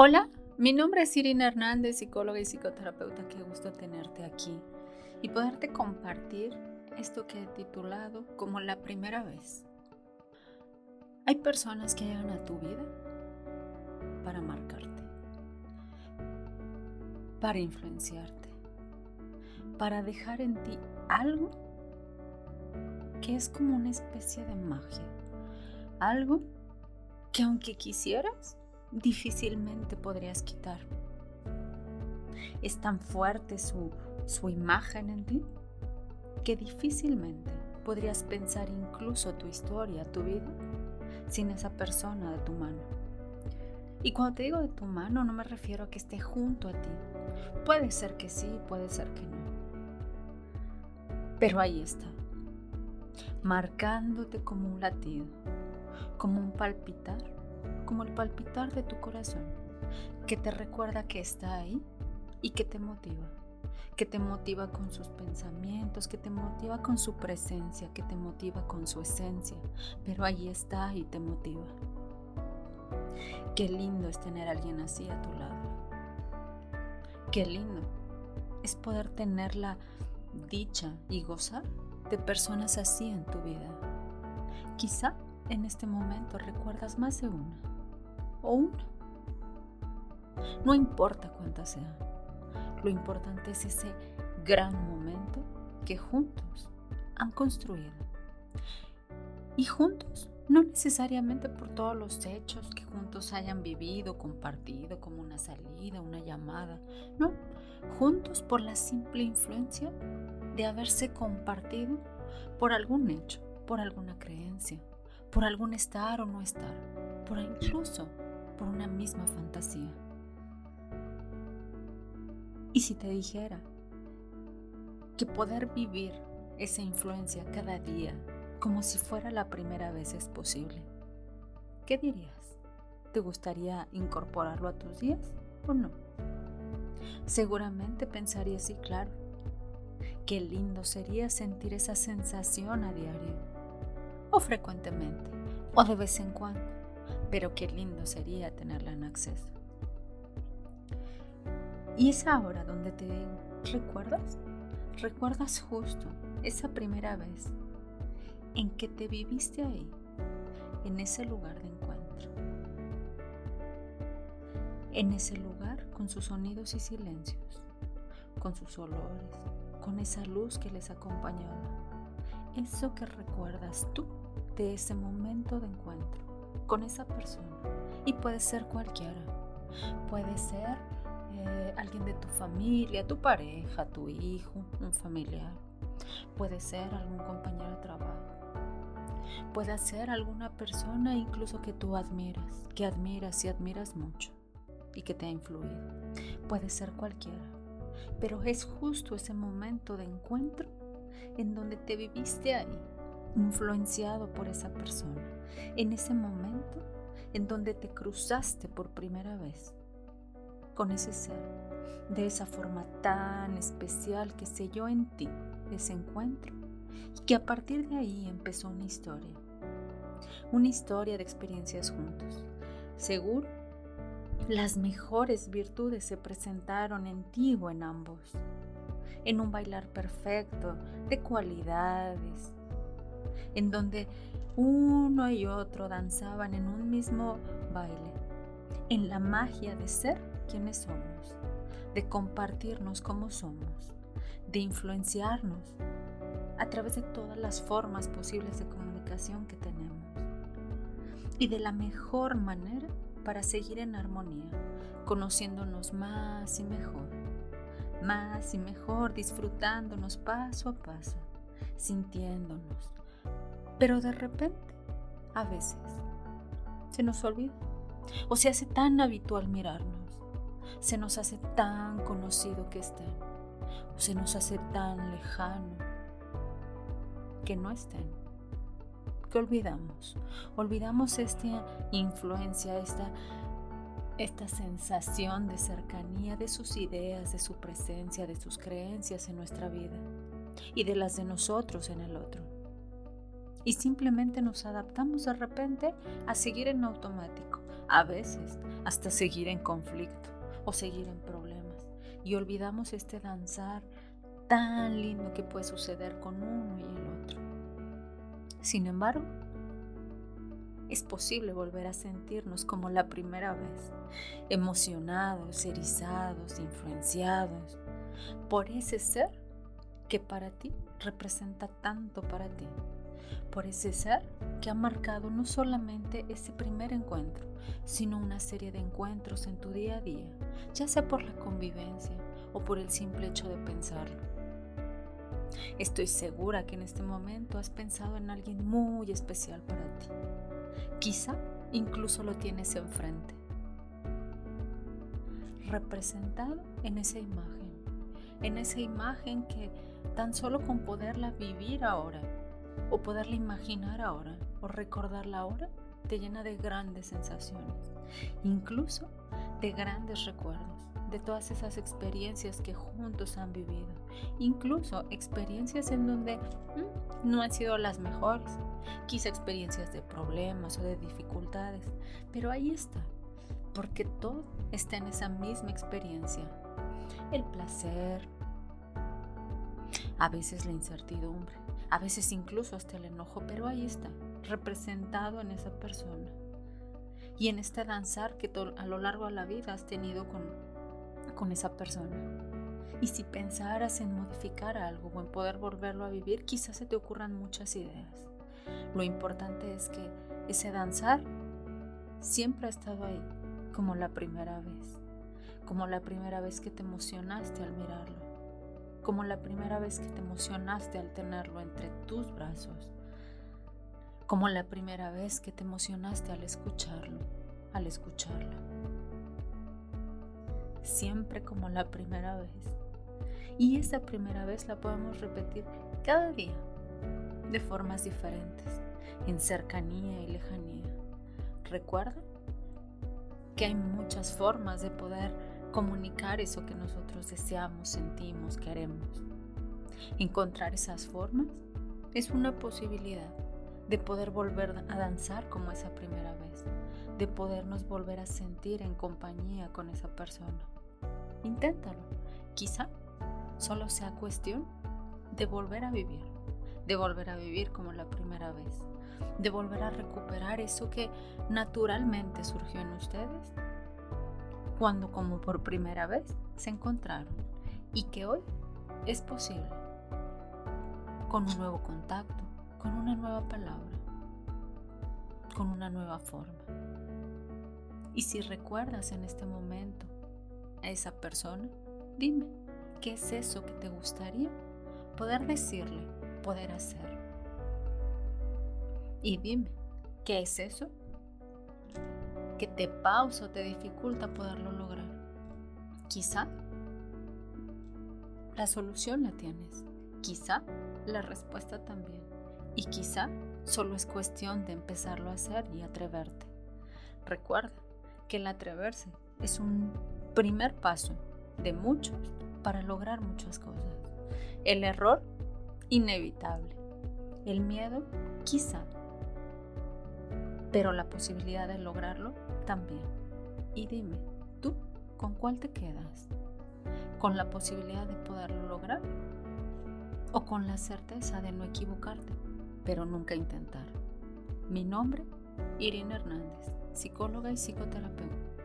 Hola, mi nombre es Irina Hernández, psicóloga y psicoterapeuta. Qué gusto tenerte aquí y poderte compartir esto que he titulado como la primera vez. Hay personas que llegan a tu vida para marcarte, para influenciarte, para dejar en ti algo que es como una especie de magia, algo que aunque quisieras, difícilmente podrías quitar. Es tan fuerte su, su imagen en ti que difícilmente podrías pensar incluso tu historia, tu vida, sin esa persona de tu mano. Y cuando te digo de tu mano no me refiero a que esté junto a ti. Puede ser que sí, puede ser que no. Pero ahí está, marcándote como un latido, como un palpitar como el palpitar de tu corazón, que te recuerda que está ahí y que te motiva, que te motiva con sus pensamientos, que te motiva con su presencia, que te motiva con su esencia, pero ahí está y te motiva. Qué lindo es tener a alguien así a tu lado. Qué lindo es poder tener la dicha y gozar de personas así en tu vida. Quizá en este momento recuerdas más de una o una. No importa cuántas sean. Lo importante es ese gran momento que juntos han construido. Y juntos, no necesariamente por todos los hechos que juntos hayan vivido, compartido, como una salida, una llamada, no, juntos por la simple influencia de haberse compartido por algún hecho, por alguna creencia, por algún estar o no estar, por incluso por una misma fantasía. Y si te dijera que poder vivir esa influencia cada día como si fuera la primera vez es posible, ¿qué dirías? ¿Te gustaría incorporarlo a tus días o no? Seguramente pensarías, sí, claro. Qué lindo sería sentir esa sensación a diario, o frecuentemente, o de vez en cuando pero qué lindo sería tenerla en acceso. Y es ahora donde te ¿recuerdas? ¿Recuerdas justo esa primera vez en que te viviste ahí, en ese lugar de encuentro? En ese lugar con sus sonidos y silencios, con sus olores, con esa luz que les acompañaba. Eso que recuerdas tú de ese momento de encuentro con esa persona. Y puede ser cualquiera. Puede ser eh, alguien de tu familia, tu pareja, tu hijo, un familiar. Puede ser algún compañero de trabajo. Puede ser alguna persona incluso que tú admiras, que admiras y admiras mucho y que te ha influido. Puede ser cualquiera. Pero es justo ese momento de encuentro en donde te viviste ahí, influenciado por esa persona, en ese momento en donde te cruzaste por primera vez con ese ser, de esa forma tan especial que selló en ti ese encuentro y que a partir de ahí empezó una historia, una historia de experiencias juntos. Seguro, las mejores virtudes se presentaron en ti o en ambos, en un bailar perfecto de cualidades, en donde uno y otro danzaban en un mismo baile, en la magia de ser quienes somos, de compartirnos como somos, de influenciarnos a través de todas las formas posibles de comunicación que tenemos y de la mejor manera para seguir en armonía, conociéndonos más y mejor, más y mejor, disfrutándonos paso a paso, sintiéndonos, pero de repente, a veces, se nos olvida. O se hace tan habitual mirarnos, se nos hace tan conocido que estén, o se nos hace tan lejano que no estén, que olvidamos, olvidamos esta influencia, esta, esta sensación de cercanía de sus ideas, de su presencia, de sus creencias en nuestra vida y de las de nosotros en el otro y simplemente nos adaptamos de repente a seguir en automático, a veces hasta seguir en conflicto o seguir en problemas. Y olvidamos este danzar tan lindo que puede suceder con uno y el otro. Sin embargo, es posible volver a sentirnos como la primera vez, emocionados, erizados, influenciados por ese ser que para ti representa tanto para ti, por ese ser que ha marcado no solamente ese primer encuentro, sino una serie de encuentros en tu día a día, ya sea por la convivencia o por el simple hecho de pensarlo. Estoy segura que en este momento has pensado en alguien muy especial para ti. Quizá incluso lo tienes enfrente, representado en esa imagen, en esa imagen que tan solo con poderla vivir ahora, o poderla imaginar ahora, o recordarla ahora, te llena de grandes sensaciones, incluso de grandes recuerdos, de todas esas experiencias que juntos han vivido, incluso experiencias en donde mm, no han sido las mejores, quizá experiencias de problemas o de dificultades, pero ahí está, porque todo está en esa misma experiencia. El placer, a veces la incertidumbre, a veces incluso hasta el enojo, pero ahí está, representado en esa persona. Y en este danzar que a lo largo de la vida has tenido con, con esa persona. Y si pensaras en modificar algo o en poder volverlo a vivir, quizás se te ocurran muchas ideas. Lo importante es que ese danzar siempre ha estado ahí, como la primera vez, como la primera vez que te emocionaste al mirarlo, como la primera vez que te emocionaste al tenerlo entre tus brazos, como la primera vez que te emocionaste al escucharlo, al escucharla. Siempre como la primera vez. Y esa primera vez la podemos repetir cada día de formas diferentes, en cercanía y lejanía. Recuerda que hay muchas formas de poder comunicar eso que nosotros deseamos, sentimos, queremos. Encontrar esas formas es una posibilidad de poder volver a danzar como esa primera vez, de podernos volver a sentir en compañía con esa persona. Inténtalo. Quizá solo sea cuestión de volver a vivir de volver a vivir como la primera vez, de volver a recuperar eso que naturalmente surgió en ustedes cuando como por primera vez se encontraron y que hoy es posible con un nuevo contacto, con una nueva palabra, con una nueva forma. Y si recuerdas en este momento a esa persona, dime, ¿qué es eso que te gustaría poder decirle poder hacer. Y dime, ¿qué es eso? Que te pausa o te dificulta poderlo lograr. Quizá la solución la tienes, quizá la respuesta también. Y quizá solo es cuestión de empezarlo a hacer y atreverte. Recuerda que el atreverse es un primer paso de muchos para lograr muchas cosas. El error inevitable. El miedo, quizá. Pero la posibilidad de lograrlo también. Y dime, ¿tú con cuál te quedas? ¿Con la posibilidad de poderlo lograr? ¿O con la certeza de no equivocarte, pero nunca intentar? Mi nombre, Irina Hernández, psicóloga y psicoterapeuta.